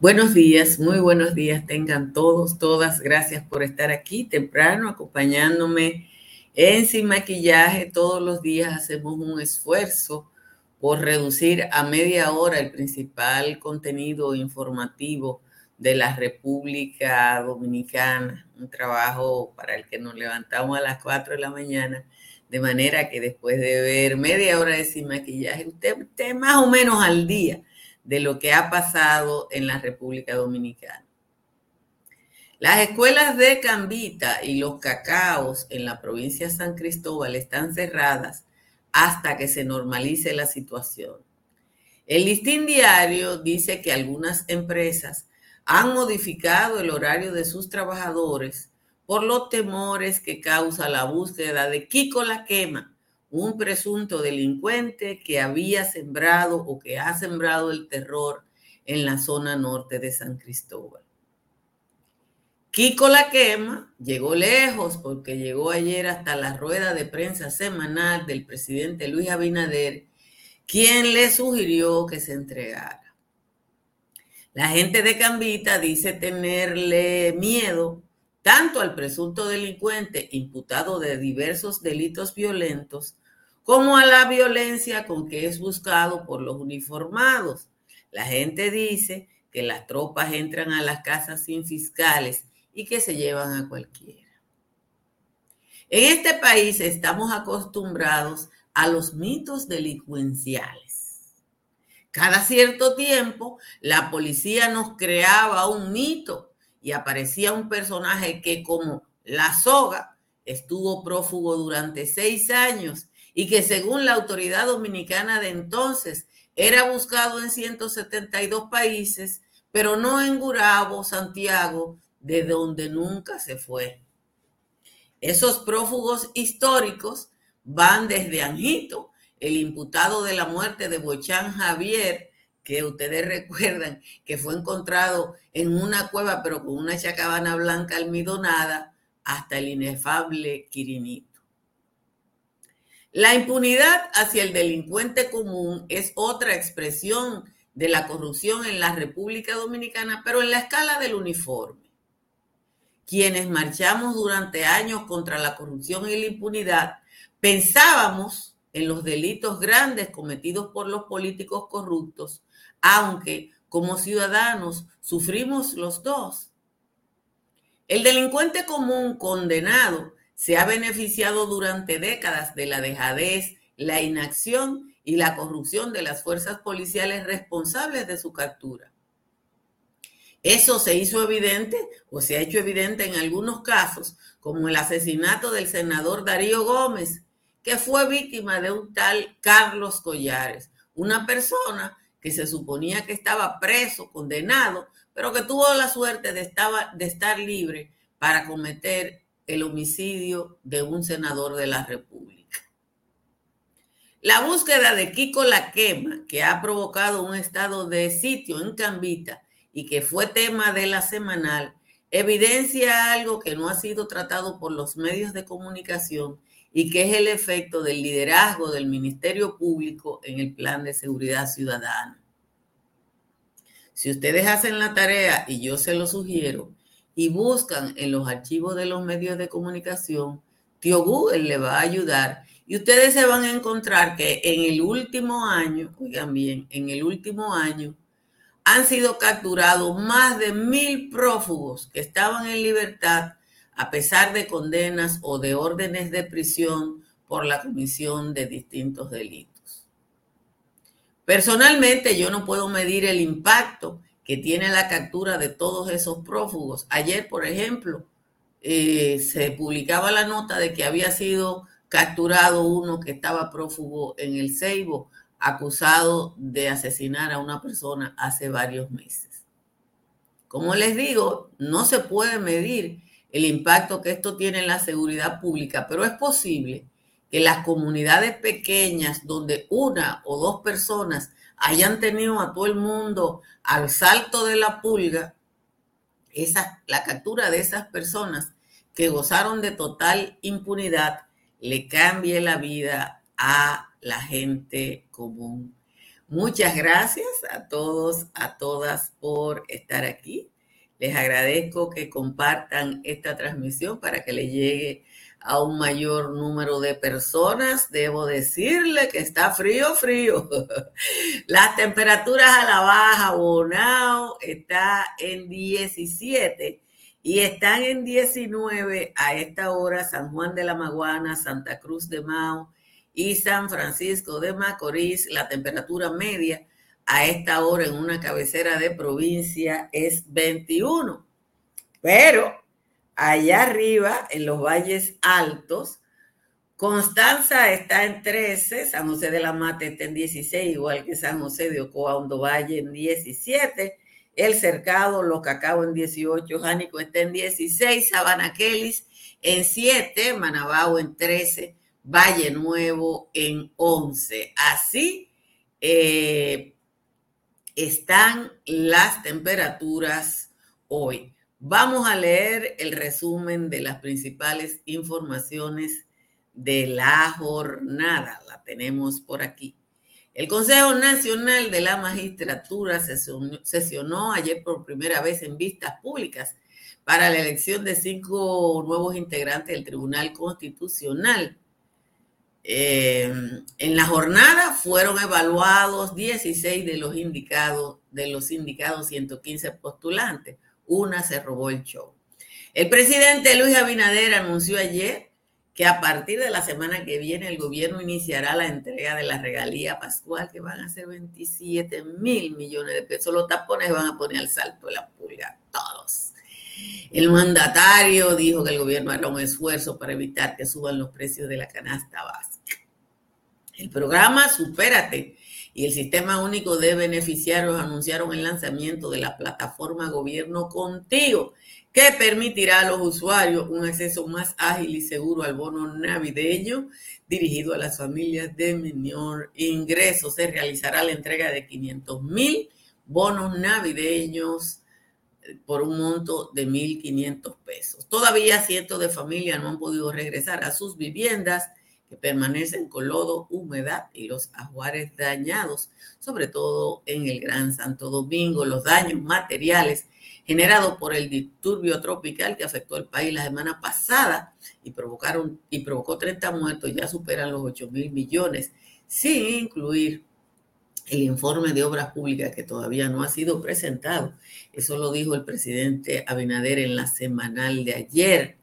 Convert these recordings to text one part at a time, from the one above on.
Buenos días, muy buenos días tengan todos, todas. Gracias por estar aquí temprano acompañándome en Sin Maquillaje. Todos los días hacemos un esfuerzo por reducir a media hora el principal contenido informativo de la República Dominicana. Un trabajo para el que nos levantamos a las 4 de la mañana, de manera que después de ver media hora de Sin Maquillaje, usted esté más o menos al día de lo que ha pasado en la República Dominicana. Las escuelas de Cambita y los cacaos en la provincia de San Cristóbal están cerradas hasta que se normalice la situación. El listín diario dice que algunas empresas han modificado el horario de sus trabajadores por los temores que causa la búsqueda de Kiko la quema, un presunto delincuente que había sembrado o que ha sembrado el terror en la zona norte de San Cristóbal. Kiko la quema llegó lejos porque llegó ayer hasta la rueda de prensa semanal del presidente Luis Abinader, quien le sugirió que se entregara. La gente de Cambita dice tenerle miedo tanto al presunto delincuente imputado de diversos delitos violentos como a la violencia con que es buscado por los uniformados. La gente dice que las tropas entran a las casas sin fiscales y que se llevan a cualquiera. En este país estamos acostumbrados a los mitos delincuenciales. Cada cierto tiempo la policía nos creaba un mito y aparecía un personaje que como la soga estuvo prófugo durante seis años y que según la autoridad dominicana de entonces era buscado en 172 países, pero no en Gurabo, Santiago, de donde nunca se fue. Esos prófugos históricos van desde Anjito, el imputado de la muerte de Bochán Javier, que ustedes recuerdan que fue encontrado en una cueva pero con una chacabana blanca almidonada, hasta el inefable Quirinito. La impunidad hacia el delincuente común es otra expresión de la corrupción en la República Dominicana, pero en la escala del uniforme. Quienes marchamos durante años contra la corrupción y la impunidad, pensábamos en los delitos grandes cometidos por los políticos corruptos, aunque como ciudadanos sufrimos los dos. El delincuente común condenado se ha beneficiado durante décadas de la dejadez, la inacción y la corrupción de las fuerzas policiales responsables de su captura. Eso se hizo evidente o se ha hecho evidente en algunos casos, como el asesinato del senador Darío Gómez, que fue víctima de un tal Carlos Collares, una persona que se suponía que estaba preso, condenado, pero que tuvo la suerte de, de estar libre para cometer el homicidio de un senador de la República. La búsqueda de Kiko La Quema, que ha provocado un estado de sitio en Cambita y que fue tema de la semanal, evidencia algo que no ha sido tratado por los medios de comunicación y que es el efecto del liderazgo del Ministerio Público en el plan de seguridad ciudadana. Si ustedes hacen la tarea, y yo se lo sugiero, y buscan en los archivos de los medios de comunicación, tío Google le va a ayudar y ustedes se van a encontrar que en el último año, oigan bien, en el último año han sido capturados más de mil prófugos que estaban en libertad a pesar de condenas o de órdenes de prisión por la comisión de distintos delitos. Personalmente yo no puedo medir el impacto que tiene la captura de todos esos prófugos. Ayer, por ejemplo, eh, se publicaba la nota de que había sido capturado uno que estaba prófugo en el Ceibo, acusado de asesinar a una persona hace varios meses. Como les digo, no se puede medir el impacto que esto tiene en la seguridad pública, pero es posible que las comunidades pequeñas donde una o dos personas hayan tenido a todo el mundo al salto de la pulga, esa, la captura de esas personas que gozaron de total impunidad le cambie la vida a la gente común. Muchas gracias a todos, a todas por estar aquí. Les agradezco que compartan esta transmisión para que le llegue a un mayor número de personas. Debo decirle que está frío, frío. Las temperaturas a la baja, Bonao está en 17 y están en 19 a esta hora San Juan de la Maguana, Santa Cruz de Mao y San Francisco de Macorís, la temperatura media a esta hora en una cabecera de provincia es 21. Pero allá arriba, en los valles altos, Constanza está en 13, San José de la Mate está en 16, igual que San José de Ocoa, Hondo Valle en 17, El Cercado, Los Cacao en 18, Jánico está en 16, Sabana Kelis en 7, Manabao en 13, Valle Nuevo en 11. Así eh, están las temperaturas hoy. Vamos a leer el resumen de las principales informaciones de la jornada. La tenemos por aquí. El Consejo Nacional de la Magistratura sesionó ayer por primera vez en vistas públicas para la elección de cinco nuevos integrantes del Tribunal Constitucional. Eh, en la jornada fueron evaluados 16 de los indicados, de los indicados 115 postulantes. Una se robó el show. El presidente Luis Abinader anunció ayer que a partir de la semana que viene el gobierno iniciará la entrega de la regalía pascual, que van a ser 27 mil millones de pesos. Los tapones van a poner al salto de la pulga, todos. El mandatario dijo que el gobierno hará un esfuerzo para evitar que suban los precios de la canasta básica. El programa Supérate y el Sistema Único de Beneficiarios anunciaron el lanzamiento de la plataforma Gobierno Contigo, que permitirá a los usuarios un acceso más ágil y seguro al bono navideño dirigido a las familias de menor ingreso. Se realizará la entrega de 500 mil bonos navideños por un monto de 1.500 pesos. Todavía cientos de familias no han podido regresar a sus viviendas que permanecen con lodo, humedad y los ajuares dañados, sobre todo en el Gran Santo Domingo. Los daños materiales generados por el disturbio tropical que afectó al país la semana pasada y, provocaron, y provocó 30 muertos ya superan los 8 mil millones, sin incluir el informe de obras públicas que todavía no ha sido presentado. Eso lo dijo el presidente Abinader en la semanal de ayer.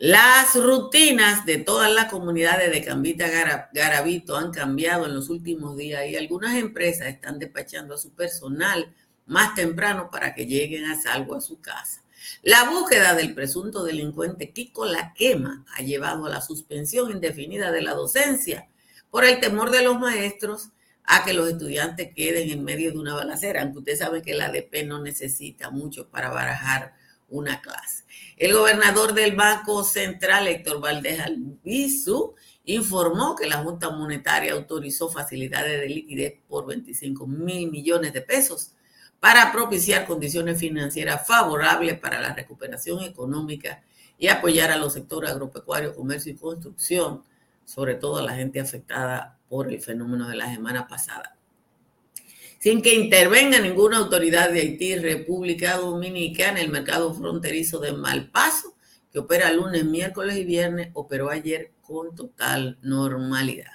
Las rutinas de todas las comunidades de Cambita Garavito han cambiado en los últimos días y algunas empresas están despachando a su personal más temprano para que lleguen a salvo a su casa. La búsqueda del presunto delincuente Kiko La Quema ha llevado a la suspensión indefinida de la docencia por el temor de los maestros a que los estudiantes queden en medio de una balacera, aunque usted sabe que la ADP no necesita mucho para barajar una clase. El gobernador del Banco Central, Héctor Valdés Albizu, informó que la Junta Monetaria autorizó facilidades de liquidez por 25 mil millones de pesos para propiciar condiciones financieras favorables para la recuperación económica y apoyar a los sectores agropecuario, comercio y construcción, sobre todo a la gente afectada por el fenómeno de la semana pasada. Sin que intervenga ninguna autoridad de Haití, República Dominicana, el mercado fronterizo de Malpaso, que opera lunes, miércoles y viernes, operó ayer con total normalidad.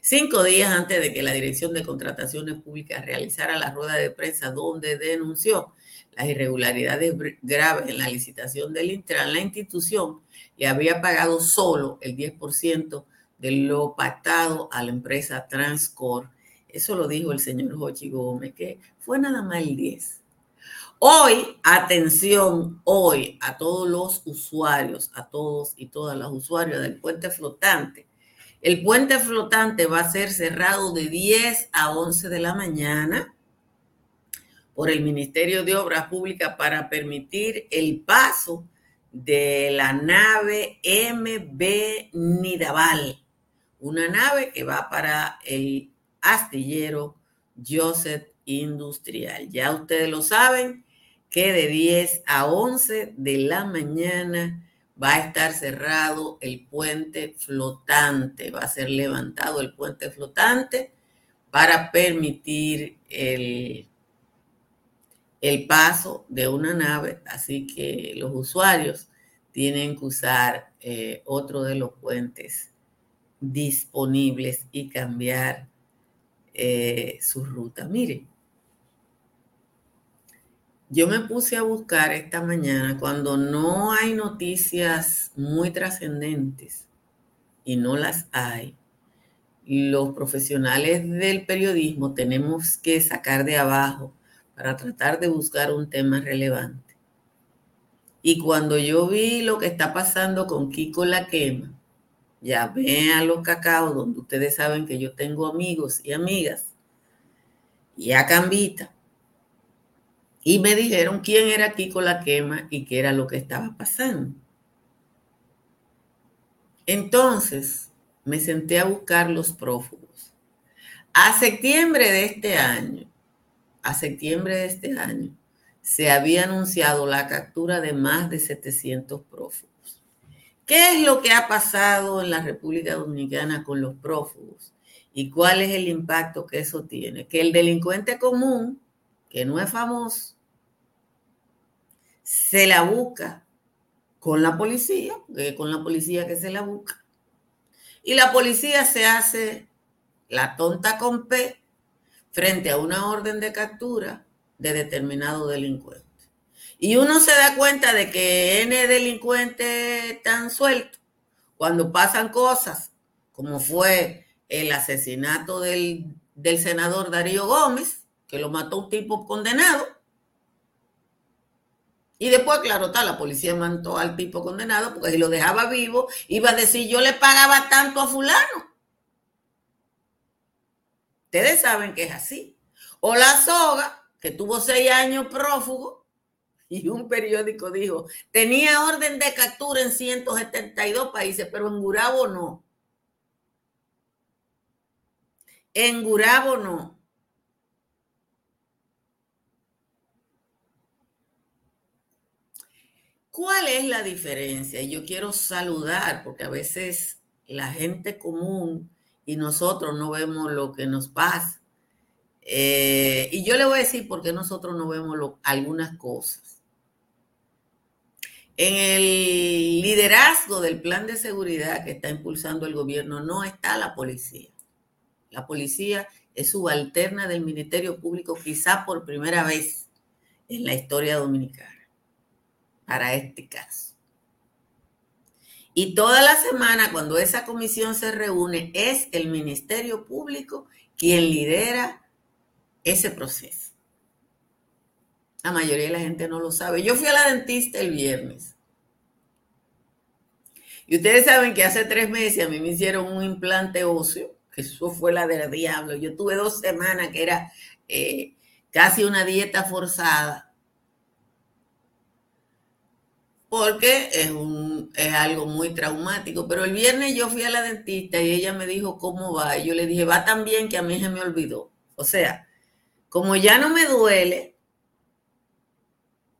Cinco días antes de que la Dirección de Contrataciones Públicas realizara la rueda de prensa donde denunció las irregularidades graves en la licitación del Intran, la institución le había pagado solo el 10% de lo pactado a la empresa Transcor. Eso lo dijo el señor Jochi Gómez, que fue nada más el 10. Hoy, atención, hoy a todos los usuarios, a todos y todas las usuarios del puente flotante. El puente flotante va a ser cerrado de 10 a 11 de la mañana por el Ministerio de Obras Públicas para permitir el paso de la nave MB Nidaval una nave que va para el astillero Joseph Industrial. Ya ustedes lo saben que de 10 a 11 de la mañana va a estar cerrado el puente flotante, va a ser levantado el puente flotante para permitir el, el paso de una nave, así que los usuarios tienen que usar eh, otro de los puentes disponibles y cambiar eh, su ruta. Miren, yo me puse a buscar esta mañana cuando no hay noticias muy trascendentes y no las hay. Los profesionales del periodismo tenemos que sacar de abajo para tratar de buscar un tema relevante. Y cuando yo vi lo que está pasando con Kiko La Quema, ya vean los cacao, donde ustedes saben que yo tengo amigos y amigas, y a Cambita, y me dijeron quién era Kiko La Quema y qué era lo que estaba pasando. Entonces me senté a buscar los prófugos. A septiembre de este año, a septiembre de este año, se había anunciado la captura de más de 700 prófugos. ¿Qué es lo que ha pasado en la República Dominicana con los prófugos? ¿Y cuál es el impacto que eso tiene? Que el delincuente común, que no es famoso, se la busca con la policía, con la policía que se la busca. Y la policía se hace la tonta con P frente a una orden de captura de determinado delincuente. Y uno se da cuenta de que N delincuentes están sueltos cuando pasan cosas, como fue el asesinato del, del senador Darío Gómez, que lo mató un tipo condenado. Y después, claro está, la policía mató al tipo condenado porque si lo dejaba vivo, iba a decir, yo le pagaba tanto a fulano. Ustedes saben que es así. O la soga, que tuvo seis años prófugo, y un periódico dijo, tenía orden de captura en 172 países, pero en Gurabo no. En Gurabo no. ¿Cuál es la diferencia? Yo quiero saludar, porque a veces la gente común y nosotros no vemos lo que nos pasa. Eh, y yo le voy a decir por qué nosotros no vemos algunas cosas. En el liderazgo del plan de seguridad que está impulsando el gobierno no está la policía. La policía es subalterna del Ministerio Público quizá por primera vez en la historia dominicana para este caso. Y toda la semana, cuando esa comisión se reúne, es el Ministerio Público quien lidera ese proceso. La mayoría de la gente no lo sabe. Yo fui a la dentista el viernes. Y ustedes saben que hace tres meses a mí me hicieron un implante óseo, que eso fue la del diablo. Yo tuve dos semanas que era eh, casi una dieta forzada. Porque es, un, es algo muy traumático. Pero el viernes yo fui a la dentista y ella me dijo cómo va. Y yo le dije, va tan bien que a mí se me olvidó. O sea, como ya no me duele,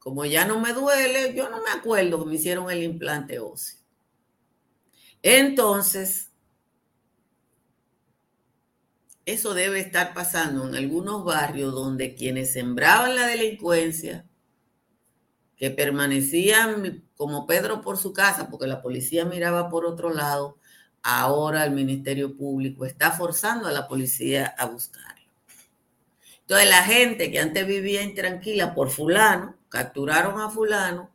como ya no me duele, yo no me acuerdo que me hicieron el implante óseo. Entonces, eso debe estar pasando en algunos barrios donde quienes sembraban la delincuencia, que permanecían como Pedro por su casa, porque la policía miraba por otro lado, ahora el Ministerio Público está forzando a la policía a buscar. Entonces la gente que antes vivía intranquila por fulano, capturaron a fulano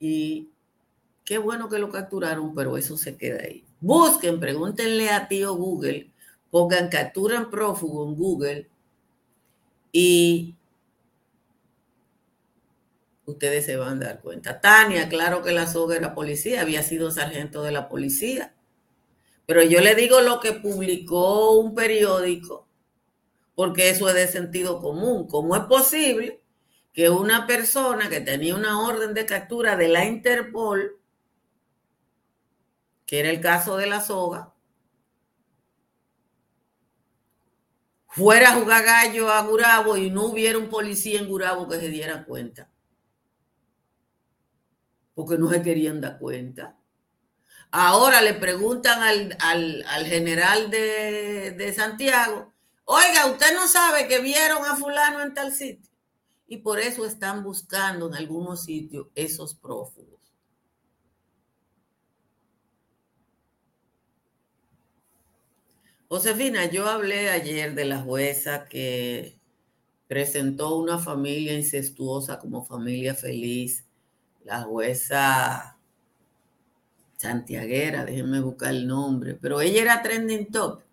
y qué bueno que lo capturaron, pero eso se queda ahí. Busquen, pregúntenle a tío Google, pongan capturan prófugo en Google y ustedes se van a dar cuenta. Tania, claro que la soga era policía, había sido sargento de la policía. Pero yo le digo lo que publicó un periódico porque eso es de sentido común. ¿Cómo es posible que una persona que tenía una orden de captura de la Interpol, que era el caso de la soga, fuera a jugar gallo a Gurabo y no hubiera un policía en Gurabo que se diera cuenta? Porque no se querían dar cuenta. Ahora le preguntan al, general de, de Santiago, Oiga, usted no sabe que vieron a fulano en tal sitio. Y por eso están buscando en algunos sitios esos prófugos. Josefina, yo hablé ayer de la jueza que presentó una familia incestuosa como familia feliz. La jueza santiaguera, déjenme buscar el nombre, pero ella era trending top.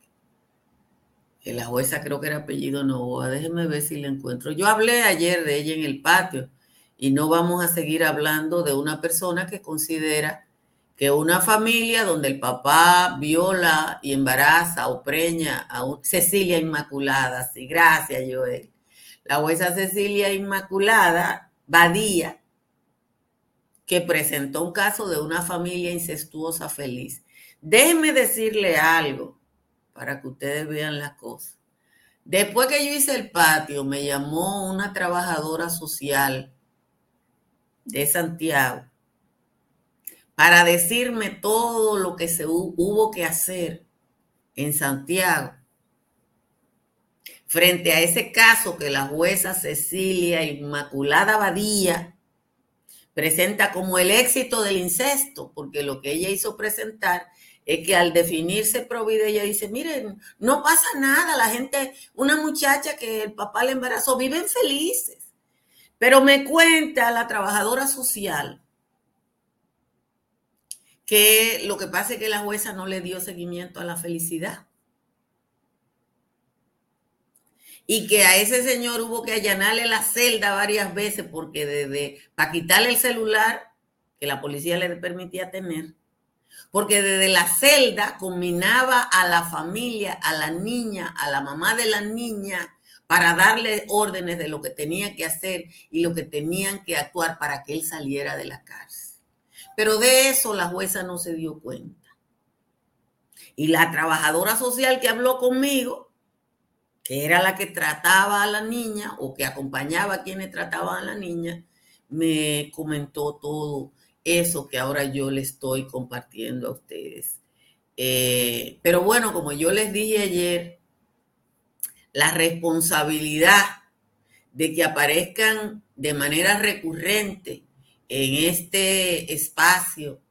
La jueza creo que era apellido Novoa, déjenme ver si la encuentro. Yo hablé ayer de ella en el patio y no vamos a seguir hablando de una persona que considera que una familia donde el papá viola y embaraza o preña a Cecilia Inmaculada, sí, gracias Joel. La jueza Cecilia Inmaculada Badía, que presentó un caso de una familia incestuosa feliz. Déjenme decirle algo para que ustedes vean las cosas. Después que yo hice el patio, me llamó una trabajadora social de Santiago para decirme todo lo que se hubo que hacer en Santiago frente a ese caso que la jueza Cecilia Inmaculada Badía presenta como el éxito del incesto, porque lo que ella hizo presentar es que al definirse provida, ella dice, miren, no pasa nada, la gente, una muchacha que el papá le embarazó, viven felices. Pero me cuenta la trabajadora social que lo que pasa es que la jueza no le dio seguimiento a la felicidad. Y que a ese señor hubo que allanarle la celda varias veces porque desde para quitarle el celular que la policía le permitía tener, porque desde la celda combinaba a la familia, a la niña, a la mamá de la niña, para darle órdenes de lo que tenía que hacer y lo que tenían que actuar para que él saliera de la cárcel. Pero de eso la jueza no se dio cuenta. Y la trabajadora social que habló conmigo, que era la que trataba a la niña o que acompañaba a quienes trataban a la niña, me comentó todo eso que ahora yo le estoy compartiendo a ustedes. Eh, pero bueno, como yo les dije ayer, la responsabilidad de que aparezcan de manera recurrente en este espacio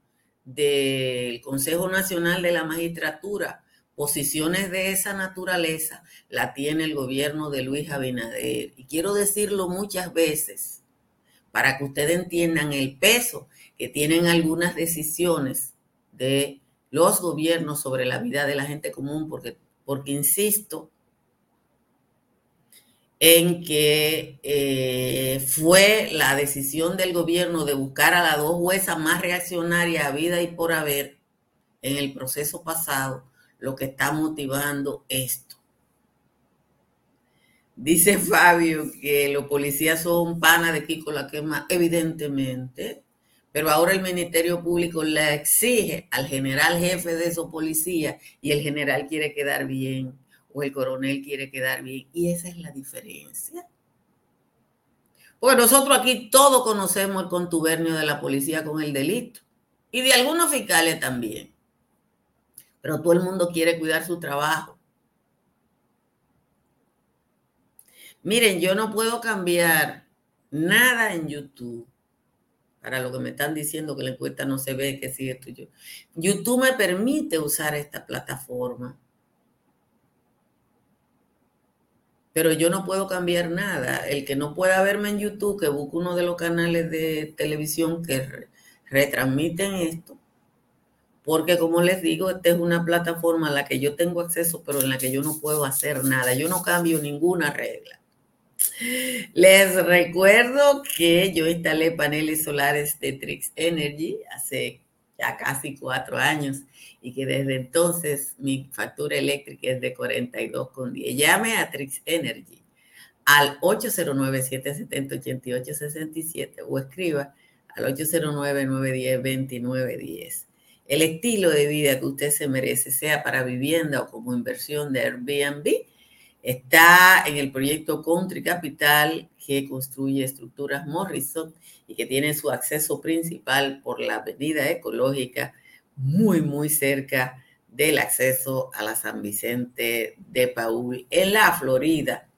del Consejo Nacional de la Magistratura, posiciones de esa naturaleza la tiene el gobierno de Luis Abinader. Y quiero decirlo muchas veces para que ustedes entiendan el peso que tienen algunas decisiones de los gobiernos sobre la vida de la gente común, porque, porque insisto, en que eh, fue la decisión del gobierno de buscar a las dos juezas más reaccionarias a vida y por haber en el proceso pasado lo que está motivando esto. Dice Fabio que los policías son pana de Kiko la quema, evidentemente, pero ahora el Ministerio Público le exige al general jefe de esos policías y el general quiere quedar bien o el coronel quiere quedar bien. Y esa es la diferencia. Porque nosotros aquí todos conocemos el contubernio de la policía con el delito y de algunos fiscales también. Pero todo el mundo quiere cuidar su trabajo. Miren, yo no puedo cambiar nada en YouTube para lo que me están diciendo que la encuesta no se ve, que sigue esto yo. YouTube me permite usar esta plataforma pero yo no puedo cambiar nada. El que no pueda verme en YouTube, que busque uno de los canales de televisión que retransmiten esto, porque como les digo, esta es una plataforma a la que yo tengo acceso, pero en la que yo no puedo hacer nada. Yo no cambio ninguna regla. Les recuerdo que yo instalé paneles solares de Trix Energy hace ya casi cuatro años y que desde entonces mi factura eléctrica es de 42,10. Llame a Trix Energy al 809-770-8867 o escriba al 809-910-2910. El estilo de vida que usted se merece, sea para vivienda o como inversión de Airbnb, está en el proyecto Country Capital que construye estructuras Morrison y que tiene su acceso principal por la avenida ecológica muy, muy cerca del acceso a la San Vicente de Paul en la Florida.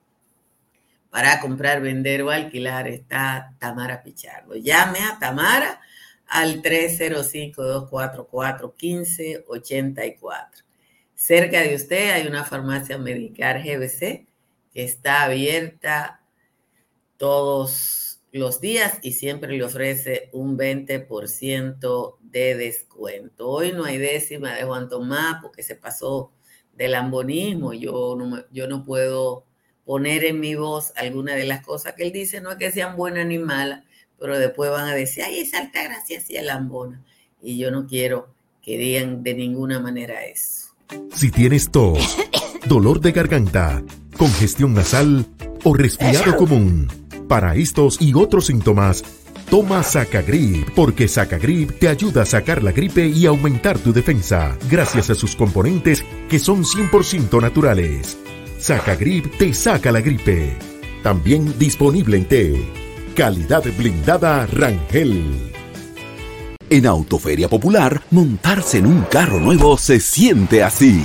Para comprar, vender o alquilar está Tamara Pichardo. Llame a Tamara al 305-244-1584. Cerca de usted hay una farmacia medical GBC que está abierta todos los días y siempre le ofrece un 20% de descuento. Hoy no hay décima de Juan Tomás porque se pasó del lambonismo. Yo no, yo no puedo poner en mi voz alguna de las cosas que él dice, no es que sean buenas ni malas, pero después van a decir, ay, esa alta gracia hacía lambona. Y yo no quiero que digan de ninguna manera eso. Si tienes tos, dolor de garganta, congestión nasal o resfriado común, para estos y otros síntomas, toma Sacagrip, porque Sacagrip te ayuda a sacar la gripe y aumentar tu defensa, gracias a sus componentes que son 100% naturales. Sacagrip te saca la gripe. También disponible en té Calidad blindada Rangel. En Autoferia Popular, montarse en un carro nuevo se siente así.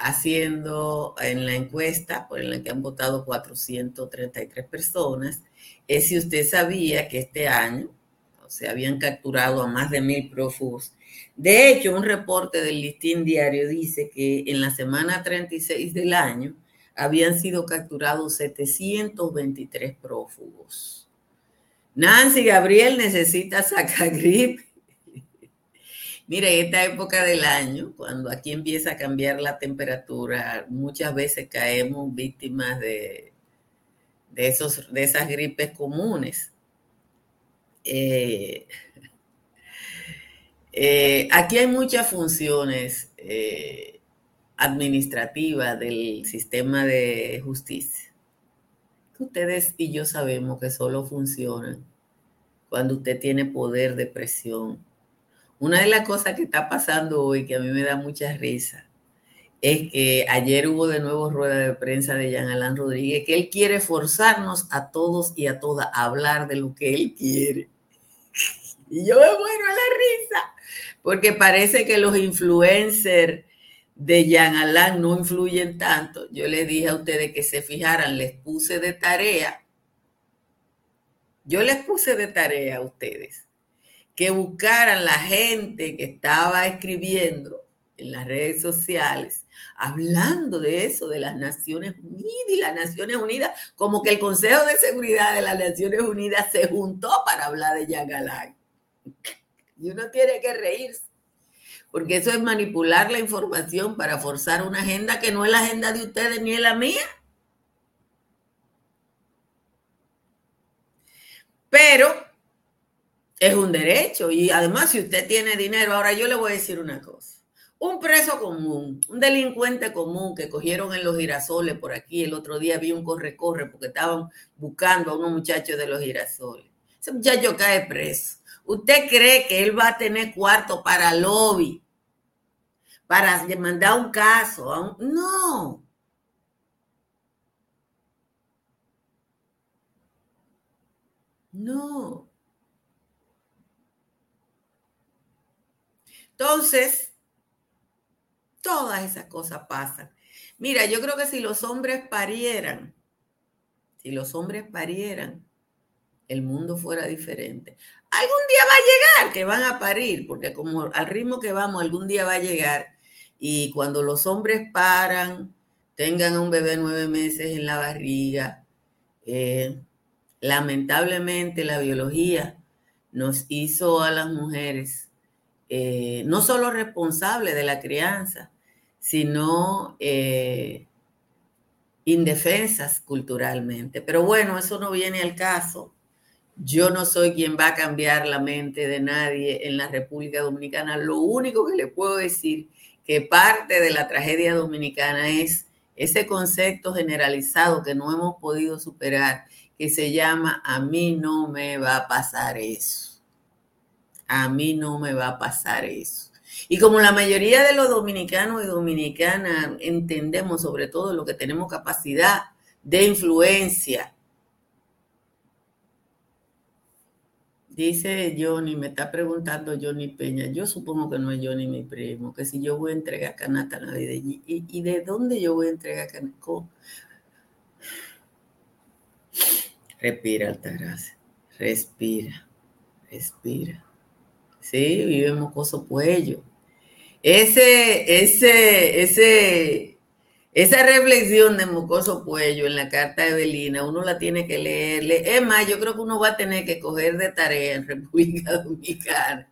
haciendo en la encuesta por la que han votado 433 personas es si usted sabía que este año se habían capturado a más de mil prófugos. De hecho, un reporte del listín diario dice que en la semana 36 del año habían sido capturados 723 prófugos. Nancy Gabriel necesita sacar grip Mire, esta época del año, cuando aquí empieza a cambiar la temperatura, muchas veces caemos víctimas de, de, esos, de esas gripes comunes. Eh, eh, aquí hay muchas funciones eh, administrativas del sistema de justicia. Ustedes y yo sabemos que solo funcionan cuando usted tiene poder de presión una de las cosas que está pasando hoy, que a mí me da mucha risa, es que ayer hubo de nuevo rueda de prensa de Jean Alain Rodríguez, que él quiere forzarnos a todos y a todas a hablar de lo que él quiere. Y yo me muero a la risa, porque parece que los influencers de Jean Alain no influyen tanto. Yo les dije a ustedes que se fijaran, les puse de tarea. Yo les puse de tarea a ustedes que buscaran la gente que estaba escribiendo en las redes sociales, hablando de eso, de las Naciones Unidas y las Naciones Unidas, como que el Consejo de Seguridad de las Naciones Unidas se juntó para hablar de Yagalay. Y uno tiene que reírse, porque eso es manipular la información para forzar una agenda que no es la agenda de ustedes ni es la mía. Pero es un derecho y además si usted tiene dinero, ahora yo le voy a decir una cosa. Un preso común, un delincuente común que cogieron en los girasoles por aquí, el otro día vi un corre-corre porque estaban buscando a unos muchachos de los girasoles. Ese muchacho cae preso. ¿Usted cree que él va a tener cuarto para lobby? Para mandar un caso. No. No. Entonces, todas esas cosas pasan. Mira, yo creo que si los hombres parieran, si los hombres parieran, el mundo fuera diferente. Algún día va a llegar que van a parir, porque como al ritmo que vamos, algún día va a llegar. Y cuando los hombres paran, tengan un bebé nueve meses en la barriga, eh, lamentablemente la biología nos hizo a las mujeres eh, no solo responsables de la crianza, sino eh, indefensas culturalmente. Pero bueno, eso no viene al caso. Yo no soy quien va a cambiar la mente de nadie en la República Dominicana. Lo único que le puedo decir que parte de la tragedia dominicana es ese concepto generalizado que no hemos podido superar, que se llama a mí no me va a pasar eso. A mí no me va a pasar eso. Y como la mayoría de los dominicanos y dominicanas entendemos sobre todo lo que tenemos capacidad de influencia, Dice Johnny, me está preguntando Johnny Peña, yo supongo que no es Johnny mi primo, que si yo voy a entregar canasta navideña, ¿y, y de dónde yo voy a entregar canasta? Respira, Altagracia, respira, respira. Sí, vive Mocoso Puello. Ese, ese, ese, esa reflexión de Mocoso Puello en la carta de Belina, uno la tiene que leer. Es más, yo creo que uno va a tener que coger de tarea en República Dominicana,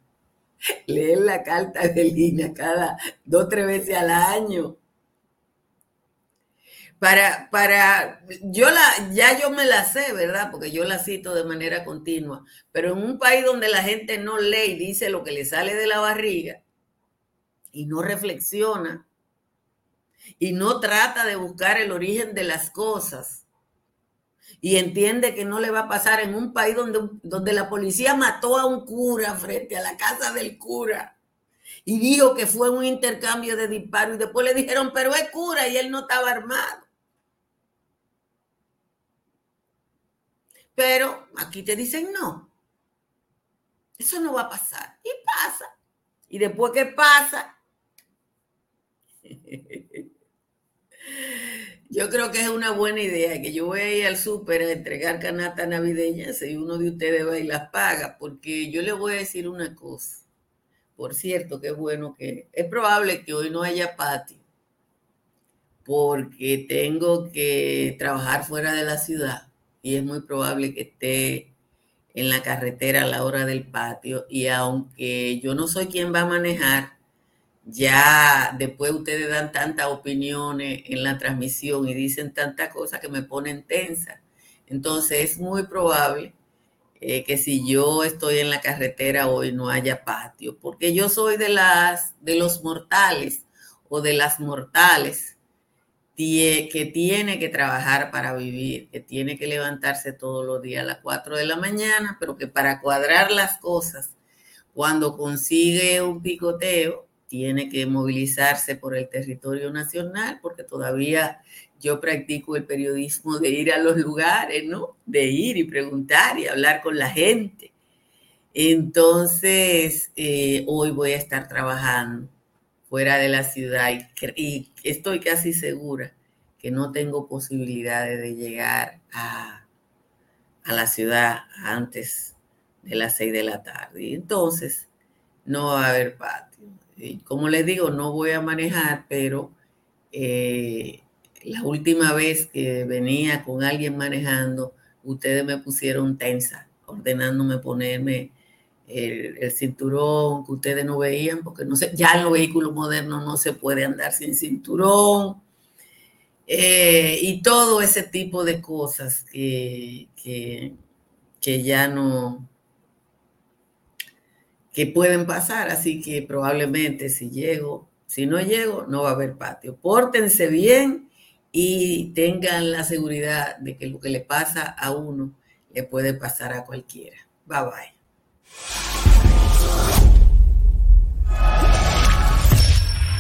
leer la carta de Belina cada dos tres veces al año. Para, para, yo la, ya yo me la sé, ¿verdad? Porque yo la cito de manera continua. Pero en un país donde la gente no lee y dice lo que le sale de la barriga y no reflexiona y no trata de buscar el origen de las cosas y entiende que no le va a pasar en un país donde, donde la policía mató a un cura frente a la casa del cura y dijo que fue un intercambio de disparos y después le dijeron, pero es cura y él no estaba armado. Pero aquí te dicen no. Eso no va a pasar. Y pasa. Y después que pasa, yo creo que es una buena idea que yo voy a ir al súper a entregar canasta navideñas y uno de ustedes va y las paga, porque yo le voy a decir una cosa. Por cierto, es bueno que es probable que hoy no haya patio, porque tengo que trabajar fuera de la ciudad y es muy probable que esté en la carretera a la hora del patio. Y aunque yo no soy quien va a manejar, ya después ustedes dan tantas opiniones en la transmisión y dicen tantas cosas que me ponen tensa. Entonces es muy probable eh, que si yo estoy en la carretera hoy no haya patio, porque yo soy de las de los mortales o de las mortales que tiene que trabajar para vivir, que tiene que levantarse todos los días a las 4 de la mañana, pero que para cuadrar las cosas, cuando consigue un picoteo, tiene que movilizarse por el territorio nacional, porque todavía yo practico el periodismo de ir a los lugares, ¿no? De ir y preguntar y hablar con la gente. Entonces, eh, hoy voy a estar trabajando fuera de la ciudad y, estoy casi segura que no tengo posibilidades de llegar a, a la ciudad antes de las seis de la tarde. Y entonces no va a haber patio. Y como les digo, no voy a manejar, pero eh, la última vez que venía con alguien manejando, ustedes me pusieron tensa, ordenándome ponerme el, cinturón que ustedes no veían, porque no sé, ya en los vehículos modernos no se puede andar sin cinturón, eh, y todo ese tipo de cosas que, que, que ya no, que pueden pasar, así que probablemente si llego, si no llego, no va a haber patio. Pórtense bien y tengan la seguridad de que lo que le pasa a uno le puede pasar a cualquiera. Bye bye. すごい。